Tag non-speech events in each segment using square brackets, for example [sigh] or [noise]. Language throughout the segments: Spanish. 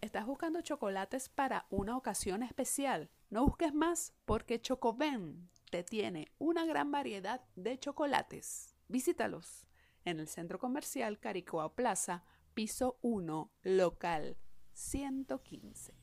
¿Estás buscando chocolates para una ocasión especial? No busques más porque Chocoben te tiene una gran variedad de chocolates. Visítalos en el Centro Comercial Caricoa Plaza, piso 1, local 115.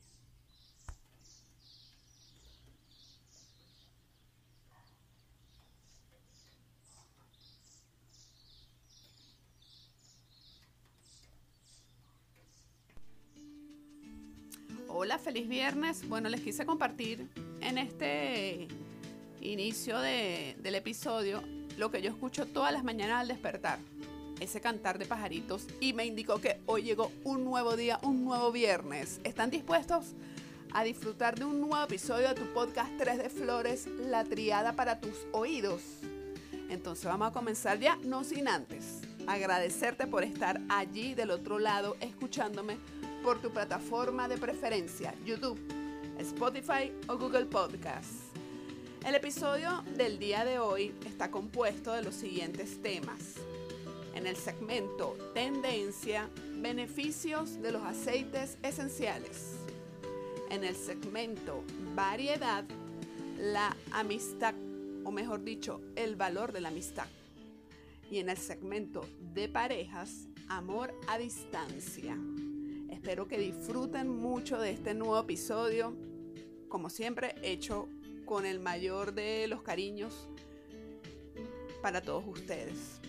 Hola, feliz viernes. Bueno, les quise compartir en este inicio del episodio lo que yo escucho todas las mañanas al despertar. Ese cantar de pajaritos y me indicó que hoy llegó un nuevo día, un nuevo viernes. ¿Están dispuestos a disfrutar de un nuevo episodio de tu podcast 3 de Flores, la triada para tus oídos? Entonces vamos a comenzar ya, no sin antes agradecerte por estar allí del otro lado escuchándome por tu plataforma de preferencia, YouTube, Spotify o Google Podcasts. El episodio del día de hoy está compuesto de los siguientes temas. En el segmento Tendencia, beneficios de los aceites esenciales. En el segmento Variedad, la amistad, o mejor dicho, el valor de la amistad. Y en el segmento de parejas, amor a distancia. Espero que disfruten mucho de este nuevo episodio, como siempre, hecho con el mayor de los cariños para todos ustedes.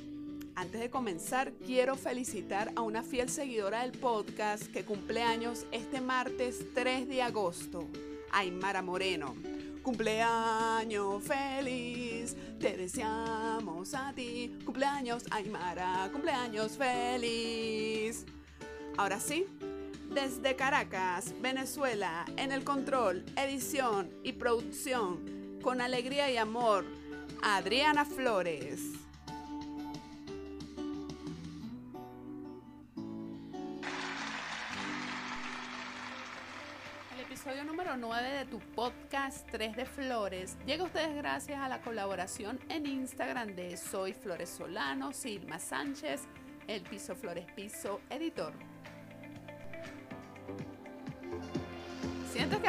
Antes de comenzar, quiero felicitar a una fiel seguidora del podcast que cumple años este martes 3 de agosto, Aymara Moreno. Cumpleaños feliz, te deseamos a ti. Cumpleaños Aymara, cumpleaños feliz. Ahora sí, desde Caracas, Venezuela, en el control, edición y producción, con alegría y amor, Adriana Flores. El episodio número 9 de tu podcast 3 de Flores llega a ustedes gracias a la colaboración en Instagram de Soy Flores Solano, Silma Sánchez, El Piso Flores Piso, editor.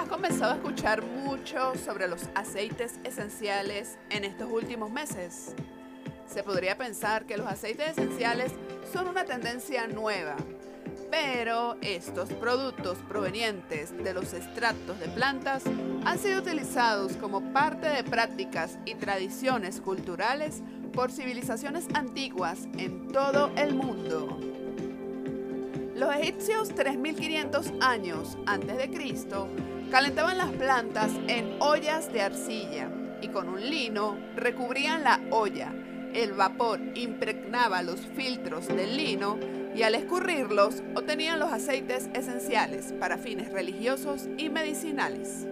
Has comenzado a escuchar mucho sobre los aceites esenciales en estos últimos meses. Se podría pensar que los aceites esenciales son una tendencia nueva, pero estos productos provenientes de los extractos de plantas han sido utilizados como parte de prácticas y tradiciones culturales por civilizaciones antiguas en todo el mundo. Los egipcios 3500 años antes de Cristo calentaban las plantas en ollas de arcilla y con un lino recubrían la olla. El vapor impregnaba los filtros del lino y al escurrirlos obtenían los aceites esenciales para fines religiosos y medicinales.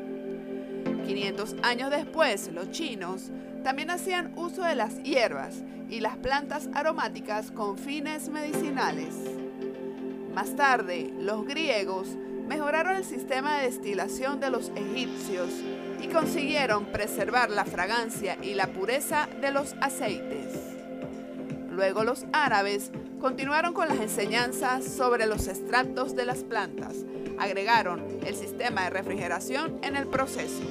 500 años después, los chinos también hacían uso de las hierbas y las plantas aromáticas con fines medicinales. Más tarde, los griegos mejoraron el sistema de destilación de los egipcios y consiguieron preservar la fragancia y la pureza de los aceites. Luego los árabes continuaron con las enseñanzas sobre los extractos de las plantas. Agregaron el sistema de refrigeración en el proceso.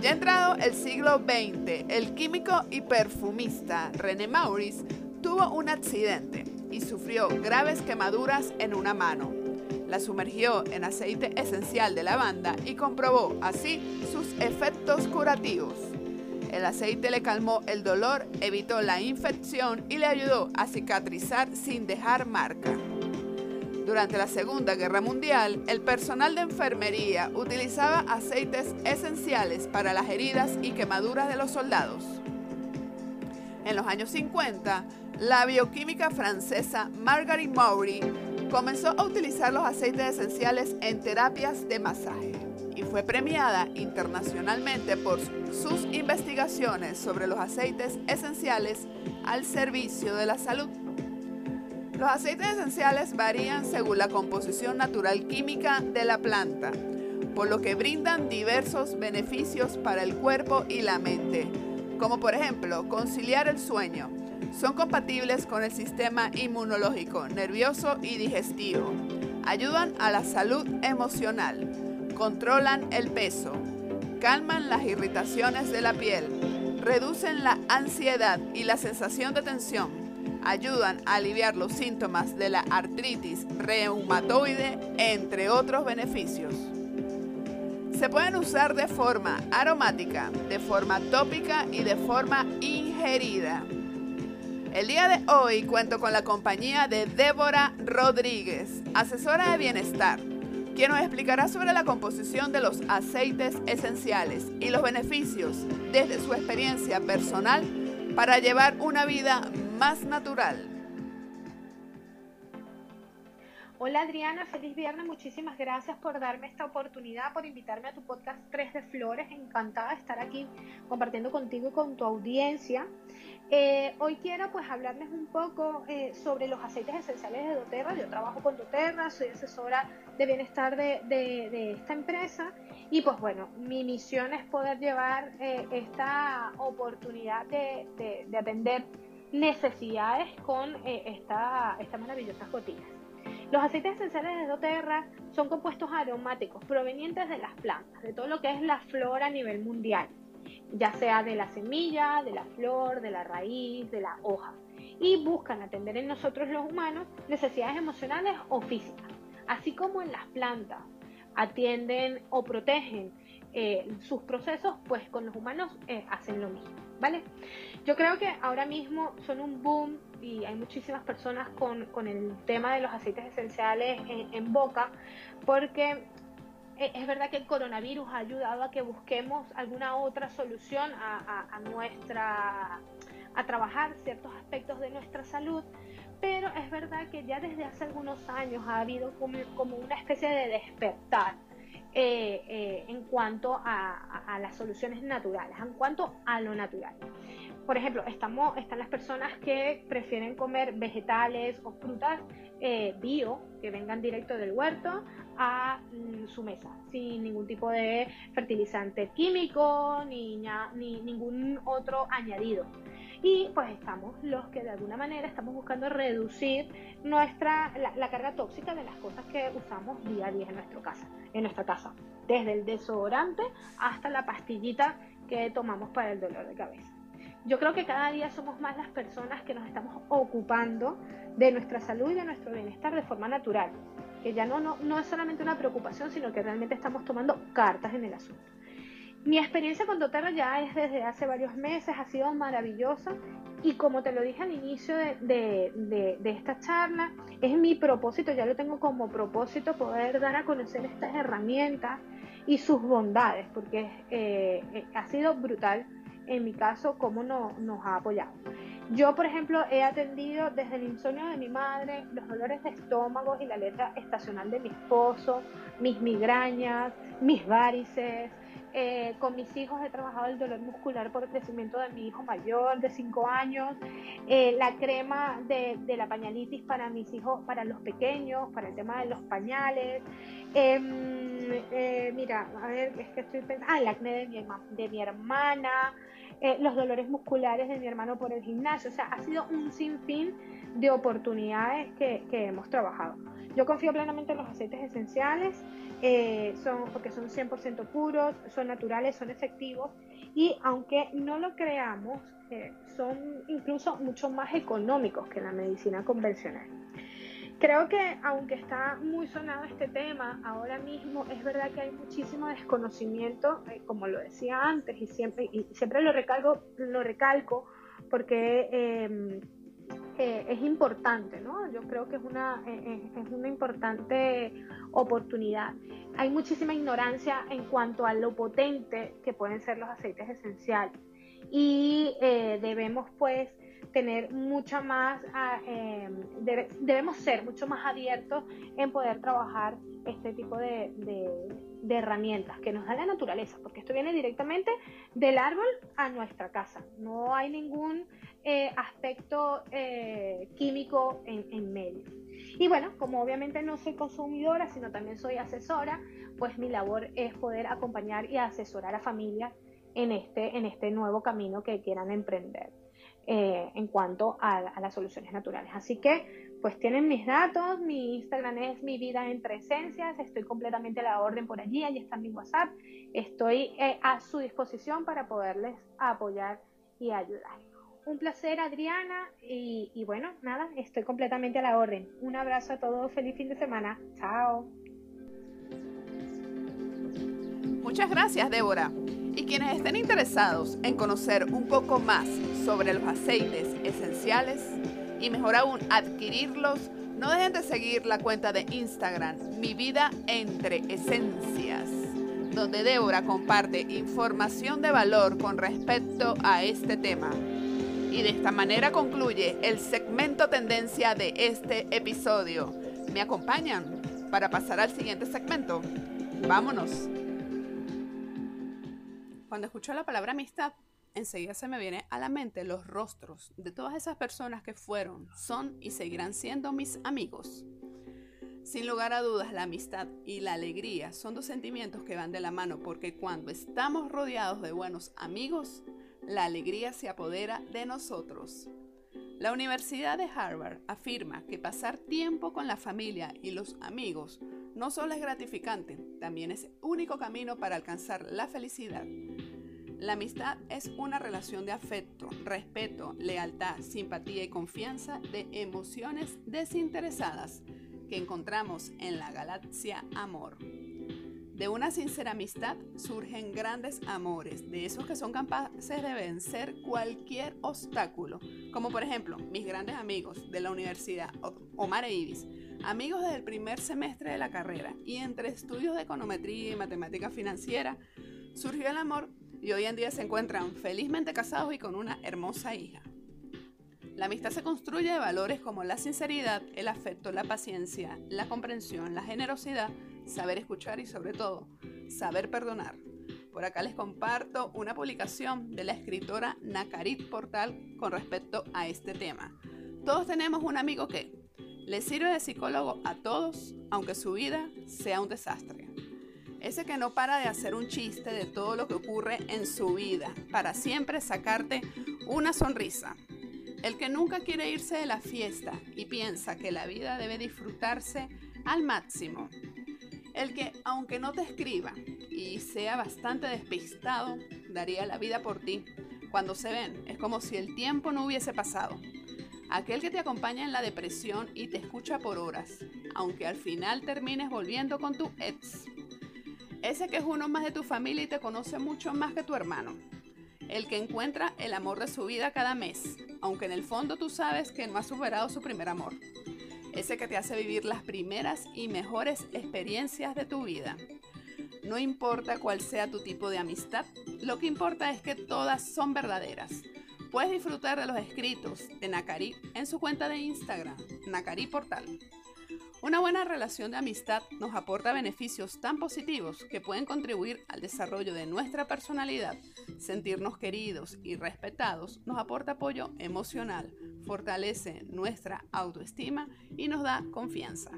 Ya entrado el siglo XX, el químico y perfumista René Maurice tuvo un accidente y sufrió graves quemaduras en una mano. La sumergió en aceite esencial de lavanda y comprobó así sus efectos curativos. El aceite le calmó el dolor, evitó la infección y le ayudó a cicatrizar sin dejar marca. Durante la Segunda Guerra Mundial, el personal de enfermería utilizaba aceites esenciales para las heridas y quemaduras de los soldados. En los años 50, la bioquímica francesa Marguerite Maury comenzó a utilizar los aceites esenciales en terapias de masaje y fue premiada internacionalmente por sus investigaciones sobre los aceites esenciales al servicio de la salud. Los aceites esenciales varían según la composición natural química de la planta, por lo que brindan diversos beneficios para el cuerpo y la mente, como por ejemplo conciliar el sueño. Son compatibles con el sistema inmunológico, nervioso y digestivo. ayudan a la salud emocional, controlan el peso, calman las irritaciones de la piel, reducen la ansiedad y la sensación de tensión, ayudan a aliviar los síntomas de la artritis reumatoide, entre otros beneficios. Se pueden usar de forma aromática, de forma tópica y de forma ingerida. El día de hoy cuento con la compañía de Débora Rodríguez, asesora de bienestar, quien nos explicará sobre la composición de los aceites esenciales y los beneficios desde su experiencia personal para llevar una vida más natural. Hola Adriana, feliz viernes, muchísimas gracias por darme esta oportunidad, por invitarme a tu podcast 3 de Flores, encantada de estar aquí compartiendo contigo y con tu audiencia. Eh, hoy quiero pues hablarles un poco eh, sobre los aceites esenciales de doTERRA, yo trabajo con doTERRA, soy asesora de bienestar de, esta empresa. Y pues bueno, mi misión es poder llevar eh, esta oportunidad de, atender necesidades con esta, estas maravillosas gotillas. Los aceites esenciales de doTERRA son compuestos aromáticos provenientes de las plantas, de todo lo que es la flora a nivel mundial, ya sea de la semilla, de la flor, de la raíz, de la hoja, y buscan atender en nosotros los humanos necesidades emocionales o físicas, así como en las plantas atienden o protegen eh, sus procesos, pues con los humanos eh, hacen lo mismo, ¿vale? Yo creo que ahora mismo son un boom y hay muchísimas personas con, con el tema de los aceites esenciales en, boca, porque es verdad que el coronavirus ha ayudado a que busquemos alguna otra solución a, nuestra a trabajar ciertos aspectos de nuestra salud, pero es verdad que ya desde hace algunos años ha habido como, una especie de despertar eh, eh, en cuanto a, las soluciones naturales, en cuanto a lo natural. Por ejemplo, están las personas que prefieren comer vegetales o frutas eh, bio que vengan directo del huerto a su mesa, sin ningún tipo de fertilizante químico ni, ni ningún otro añadido. Y pues estamos los que de alguna manera estamos buscando reducir nuestra, la, la, carga tóxica de las cosas que usamos día a día en, nuestro casa, en nuestra casa, desde el desodorante hasta la pastillita que tomamos para el dolor de cabeza. Yo creo que cada día somos más las personas que nos estamos ocupando de nuestra salud y de nuestro bienestar de forma natural, que ya no, no, es solamente una preocupación, sino que realmente estamos tomando cartas en el asunto. Mi experiencia con doTERRA ya es desde hace varios meses, ha sido maravillosa y como te lo dije al inicio de, esta charla, es mi propósito, ya lo tengo como propósito poder dar a conocer estas herramientas y sus bondades, porque eh, eh, ha sido brutal en mi caso, cómo no, nos ha apoyado. Yo, por ejemplo, he atendido desde el insomnio de mi madre, los dolores de estómago y la letra estacional de mi esposo, mis migrañas, mis varices. Eh, con mis hijos he trabajado el dolor muscular por el crecimiento de mi hijo mayor de 5 años, eh, la crema de, la pañalitis para mis hijos, para los pequeños, para el tema de los pañales. Em, eh, mira, a ver, es que estoy pensando, ah, el acné de mi, de mi hermana, eh, los dolores musculares de mi hermano por el gimnasio. O sea, ha sido un sinfín de oportunidades que, hemos trabajado. Yo confío plenamente en los aceites esenciales, eh, son, porque son 100% puros, son naturales, son efectivos y aunque no lo creamos, eh, son incluso mucho más económicos que la medicina convencional. Creo que aunque está muy sonado este tema, ahora mismo es verdad que hay muchísimo desconocimiento, eh, como lo decía antes, y siempre, lo recalco, lo recalco porque em, eh, es importante, ¿no? Yo creo que es una, eh, es una importante oportunidad. Hay muchísima ignorancia en cuanto a lo potente que pueden ser los aceites esenciales y debemos pues tener mucha más, ah, em, debemos ser mucho más abiertos en poder trabajar este tipo de, herramientas que nos da la naturaleza, porque esto viene directamente del árbol a nuestra casa. No hay ningún eh, aspecto eh, químico en, en medio. Y bueno, como obviamente no soy consumidora, sino también soy asesora, pues mi labor es poder acompañar y asesorar a familias en este, en este nuevo camino que quieran emprender. Eh, en cuanto a, las soluciones naturales. Así que pues tienen mis datos, mi Instagram es mi vida entre esencias, estoy completamente a la orden por allí, ahí está mi WhatsApp, estoy eh, a su disposición para poderles apoyar y ayudar. Un placer Adriana y, y bueno, nada, estoy completamente a la orden. Un abrazo a todos, feliz fin de semana, chao. Muchas gracias Débora. Y quienes estén interesados en conocer un poco más sobre los aceites esenciales, y mejor aún adquirirlos, no dejen de seguir la cuenta de Instagram Mi Vida Entre Esencias, donde Débora comparte información de valor con respecto a este tema. Y de esta manera concluye el segmento tendencia de este episodio. ¿Me acompañan para pasar al siguiente segmento? Vámonos. Cuando escucho la palabra amistad, enseguida se me viene a la mente los rostros de todas esas personas que fueron, son y seguirán siendo mis amigos. Sin lugar a dudas, la amistad y la alegría son dos sentimientos que van de la mano porque cuando estamos rodeados de buenos amigos, la alegría se apodera de nosotros. La Universidad de Harvard afirma que pasar tiempo con la familia y los amigos no solo es gratificante, también es único camino para alcanzar la felicidad. La amistad es una relación de afecto, respeto, lealtad, simpatía y confianza de emociones desinteresadas que encontramos en la galaxia amor. De una sincera amistad surgen grandes amores, de esos que son capaces de vencer cualquier obstáculo, como por ejemplo mis grandes amigos de la universidad, Omar e Ibis, amigos desde el primer semestre de la carrera, y entre estudios de econometría y matemática financiera, surgió el amor y hoy en día se encuentran felizmente casados y con una hermosa hija. La amistad se construye de valores como la sinceridad, el afecto, la paciencia, la comprensión, la generosidad, saber escuchar y sobre todo, saber perdonar. Por acá les comparto una publicación de la escritora Nakarit Portal con respecto a este tema. Todos tenemos un amigo que le sirve de psicólogo a todos, aunque su vida sea un desastre. Ese que no para de hacer un chiste de todo lo que ocurre en su vida, para siempre sacarte una sonrisa. El que nunca quiere irse de la fiesta y piensa que la vida debe disfrutarse al máximo. El que, aunque no te escriba y sea bastante despistado, daría la vida por ti. Cuando se ven, es como si el tiempo no hubiese pasado. Aquel que te acompaña en la depresión y te escucha por horas, aunque al final termines volviendo con tu ex. Ese que es uno más de tu familia y te conoce mucho más que tu hermano. El que encuentra el amor de su vida cada mes, aunque en el fondo tú sabes que no ha superado su primer amor. Ese que te hace vivir las primeras y mejores experiencias de tu vida. No importa cuál sea tu tipo de amistad, lo que importa es que todas son verdaderas. Puedes disfrutar de los escritos de Nakari en su cuenta de Instagram, Nakari Portal. Una buena relación de amistad nos aporta beneficios tan positivos que pueden contribuir al desarrollo de nuestra personalidad. Sentirnos queridos y respetados nos aporta apoyo emocional, fortalece nuestra autoestima y nos da confianza.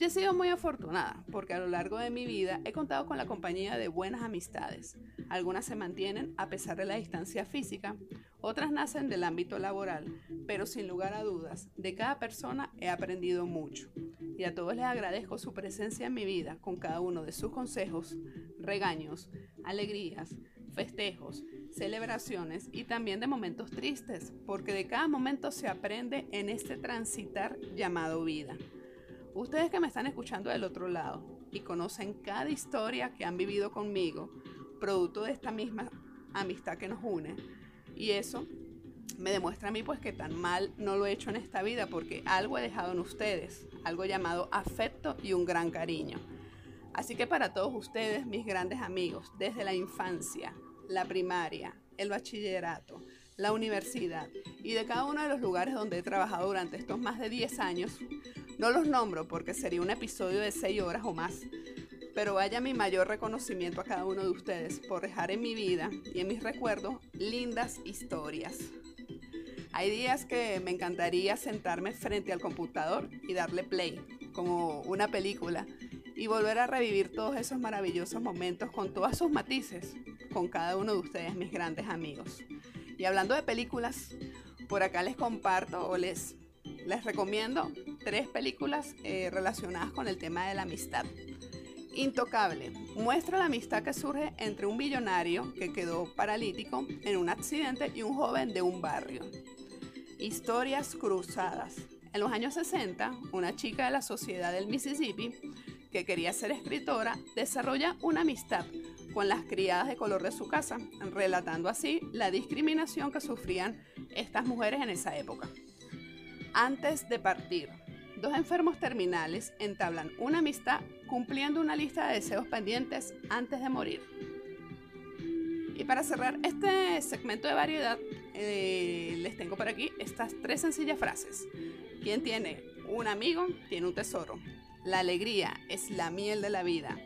Yo he sido muy afortunada porque a lo largo de mi vida he contado con la compañía de buenas amistades. Algunas se mantienen a pesar de la distancia física, otras nacen del ámbito laboral, pero sin lugar a dudas, de cada persona he aprendido mucho. Y a todos les agradezco su presencia en mi vida con cada uno de sus consejos, regaños, alegrías, festejos, celebraciones y también de momentos tristes, porque de cada momento se aprende en este transitar llamado vida. Ustedes que me están escuchando del otro lado y conocen cada historia que han vivido conmigo, producto de esta misma amistad que nos une, y eso me demuestra a mí pues que tan mal no lo he hecho en esta vida porque algo he dejado en ustedes, algo llamado afecto y un gran cariño. Así que para todos ustedes, mis grandes amigos, desde la infancia, la primaria, el bachillerato, la universidad y de cada uno de los lugares donde he trabajado durante estos más de 10 años, no los nombro porque sería un episodio de 6 horas o más, pero vaya mi mayor reconocimiento a cada uno de ustedes por dejar en mi vida y en mis recuerdos lindas historias. Hay días que me encantaría sentarme frente al computador y darle play, como una película, y volver a revivir todos esos maravillosos momentos con todos sus matices, con cada uno de ustedes, mis grandes amigos. Y hablando de películas, por acá les comparto o les les recomiendo tres películas eh, relacionadas con el tema de la amistad. Intocable muestra la amistad que surge entre un billonario que quedó paralítico en un accidente y un joven de un barrio. Historias cruzadas. En los años 60, una chica de la sociedad del Mississippi que quería ser escritora desarrolla una amistad con las criadas de color de su casa, relatando así la discriminación que sufrían estas mujeres en esa época. Antes de partir, dos enfermos terminales entablan una amistad cumpliendo una lista de deseos pendientes antes de morir. Y para cerrar este segmento de variedad, eh, les tengo por aquí estas tres sencillas frases. Quien tiene un amigo tiene un tesoro. La alegría es la miel de la vida.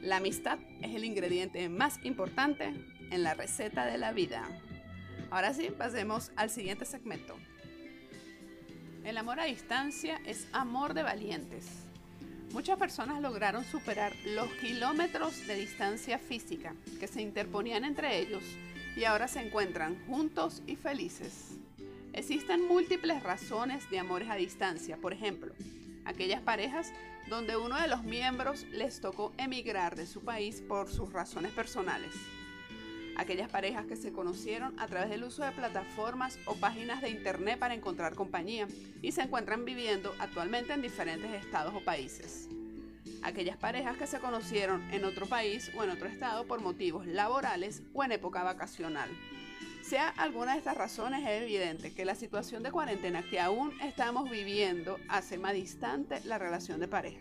La amistad es el ingrediente más importante en la receta de la vida. Ahora sí, pasemos al siguiente segmento. El amor a distancia es amor de valientes. Muchas personas lograron superar los kilómetros de distancia física que se interponían entre ellos y ahora se encuentran juntos y felices. Existen múltiples razones de amores a distancia, por ejemplo, aquellas parejas donde uno de los miembros les tocó emigrar de su país por sus razones personales aquellas parejas que se conocieron a través del uso de plataformas o páginas de internet para encontrar compañía y se encuentran viviendo actualmente en diferentes estados o países. Aquellas parejas que se conocieron en otro país o en otro estado por motivos laborales o en época vacacional. Sea alguna de estas razones, es evidente que la situación de cuarentena que aún estamos viviendo hace más distante la relación de pareja.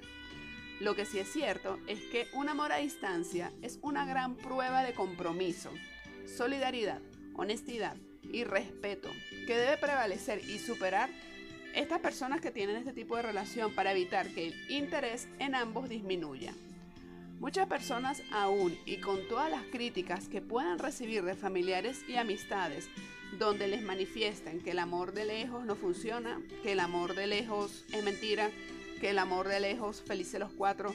Lo que sí es cierto es que un amor a distancia es una gran prueba de compromiso, solidaridad, honestidad y respeto que debe prevalecer y superar estas personas que tienen este tipo de relación para evitar que el interés en ambos disminuya. Muchas personas aún y con todas las críticas que puedan recibir de familiares y amistades donde les manifiesten que el amor de lejos no funciona, que el amor de lejos es mentira, que el amor de lejos, felices los cuatro,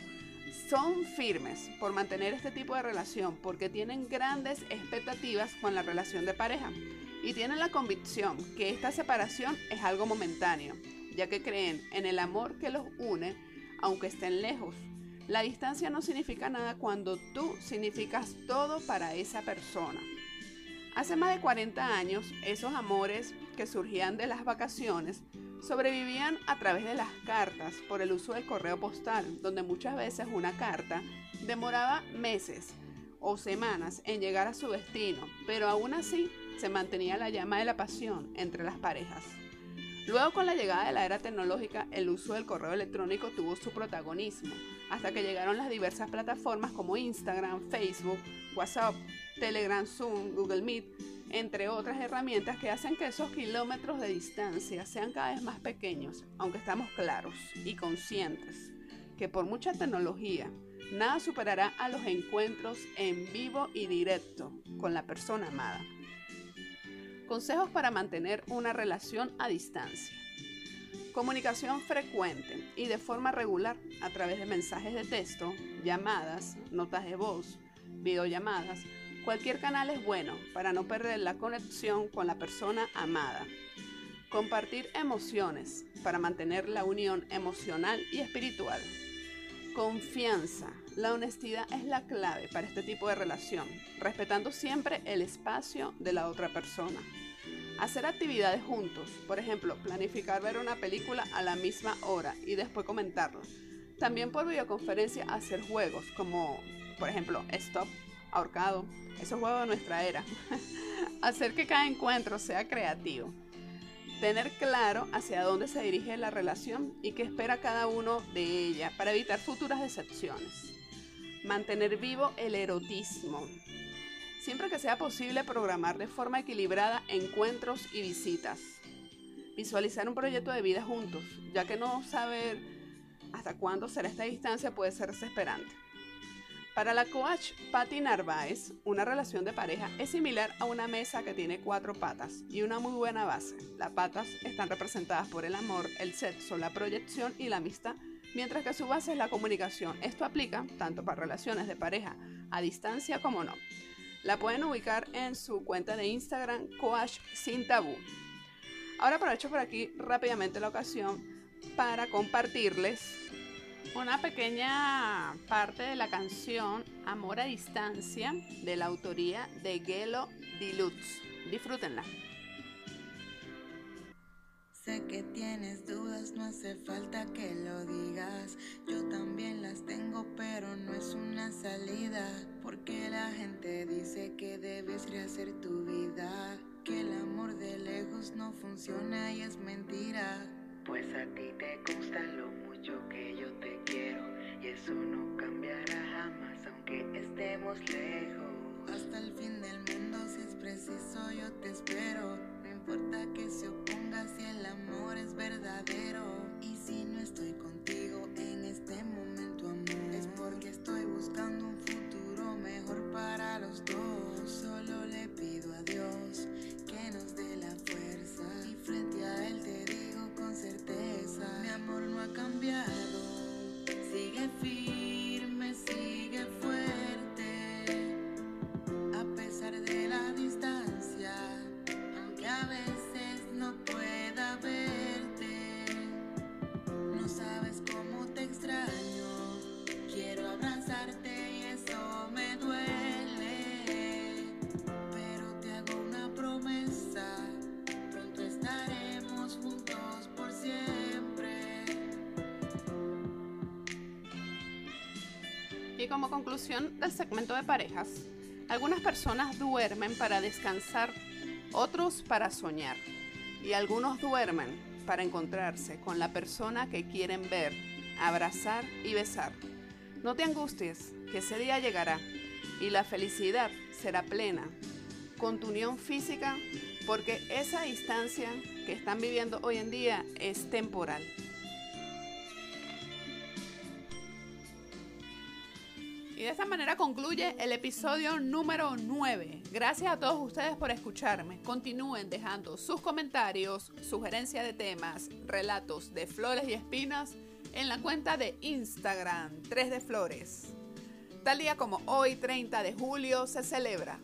son firmes por mantener este tipo de relación porque tienen grandes expectativas con la relación de pareja y tienen la convicción que esta separación es algo momentáneo, ya que creen en el amor que los une aunque estén lejos. La distancia no significa nada cuando tú significas todo para esa persona. Hace más de 40 años, esos amores que surgían de las vacaciones Sobrevivían a través de las cartas por el uso del correo postal, donde muchas veces una carta demoraba meses o semanas en llegar a su destino, pero aún así se mantenía la llama de la pasión entre las parejas. Luego con la llegada de la era tecnológica, el uso del correo electrónico tuvo su protagonismo, hasta que llegaron las diversas plataformas como Instagram, Facebook, WhatsApp, Telegram, Zoom, Google Meet, entre otras herramientas que hacen que esos kilómetros de distancia sean cada vez más pequeños, aunque estamos claros y conscientes que por mucha tecnología, nada superará a los encuentros en vivo y directo con la persona amada. Consejos para mantener una relación a distancia. Comunicación frecuente y de forma regular a través de mensajes de texto, llamadas, notas de voz, videollamadas, Cualquier canal es bueno para no perder la conexión con la persona amada. Compartir emociones para mantener la unión emocional y espiritual. Confianza. La honestidad es la clave para este tipo de relación, respetando siempre el espacio de la otra persona. Hacer actividades juntos, por ejemplo, planificar ver una película a la misma hora y después comentarla. También por videoconferencia hacer juegos como, por ejemplo, Stop, Ahorcado, esos juegos de nuestra era. [laughs] Hacer que cada encuentro sea creativo. Tener claro hacia dónde se dirige la relación y qué espera cada uno de ella para evitar futuras decepciones. Mantener vivo el erotismo. Siempre que sea posible programar de forma equilibrada encuentros y visitas. Visualizar un proyecto de vida juntos, ya que no saber hasta cuándo será esta distancia puede ser desesperante. Para la coach Patty Narváez, una relación de pareja es similar a una mesa que tiene cuatro patas y una muy buena base. Las patas están representadas por el amor, el sexo, la proyección y la amistad, mientras que su base es la comunicación. Esto aplica tanto para relaciones de pareja a distancia como no. La pueden ubicar en su cuenta de Instagram Coach Sin Tabú. Ahora aprovecho por aquí rápidamente la ocasión para compartirles una pequeña parte de la canción Amor a Distancia de la autoría de Gelo Dilutz. Disfrútenla. Sé que tienes dudas, no hace falta que lo digas. Yo también las tengo, pero no es una salida. Porque la gente dice que debes rehacer tu vida. Que el amor de lejos no funciona y es mentira. Pues a ti te gusta lo mucho que yo te quiero. Y eso no cambiará jamás, aunque estemos lejos. Hasta el fin del mundo, si es preciso, yo te espero. No importa que se oponga si el amor es verdadero. Y si no estoy contigo en este momento, amor, es porque estoy buscando un futuro mejor para los dos. Solo le pido a Dios que nos dé la fuerza. Y frente a Él te mi amor no ha cambiado. Sigue firme, sigue fuerte. Como conclusión del segmento de parejas, algunas personas duermen para descansar, otros para soñar. Y algunos duermen para encontrarse con la persona que quieren ver, abrazar y besar. No te angusties, que ese día llegará y la felicidad será plena con tu unión física porque esa distancia que están viviendo hoy en día es temporal. De esta manera concluye el episodio número 9. Gracias a todos ustedes por escucharme. Continúen dejando sus comentarios, sugerencias de temas, relatos de flores y espinas en la cuenta de Instagram 3 de Flores. Tal día como hoy, 30 de julio, se celebra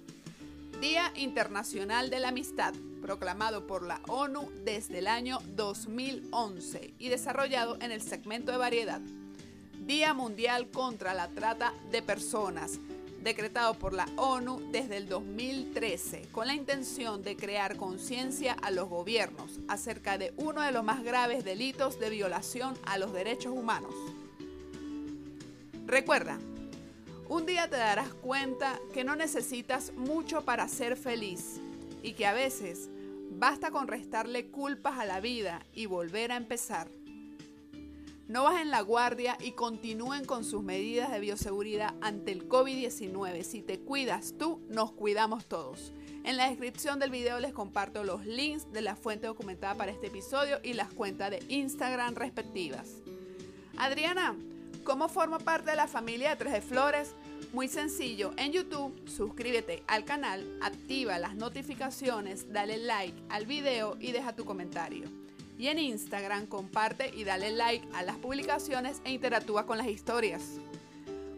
Día Internacional de la Amistad, proclamado por la ONU desde el año 2011 y desarrollado en el segmento de variedad. Día Mundial contra la Trata de Personas, decretado por la ONU desde el 2013, con la intención de crear conciencia a los gobiernos acerca de uno de los más graves delitos de violación a los derechos humanos. Recuerda, un día te darás cuenta que no necesitas mucho para ser feliz y que a veces basta con restarle culpas a la vida y volver a empezar. No bajen la guardia y continúen con sus medidas de bioseguridad ante el COVID-19. Si te cuidas tú, nos cuidamos todos. En la descripción del video les comparto los links de la fuente documentada para este episodio y las cuentas de Instagram respectivas. Adriana, ¿cómo formo parte de la familia de Tres de Flores? Muy sencillo, en YouTube suscríbete al canal, activa las notificaciones, dale like al video y deja tu comentario. Y en Instagram comparte y dale like a las publicaciones e interactúa con las historias.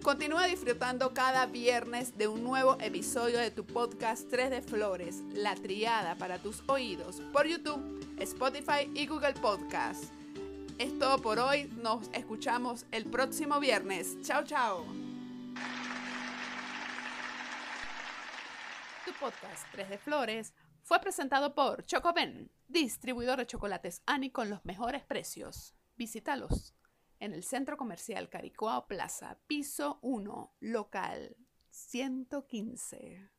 Continúa disfrutando cada viernes de un nuevo episodio de tu podcast 3 de Flores, la triada para tus oídos, por YouTube, Spotify y Google Podcast. Es todo por hoy, nos escuchamos el próximo viernes. Chao, chao. Tu podcast 3 de Flores fue presentado por Chocoben, distribuidor de chocolates Ani con los mejores precios. Visítalos en el Centro Comercial Caricuao Plaza, piso 1, local 115.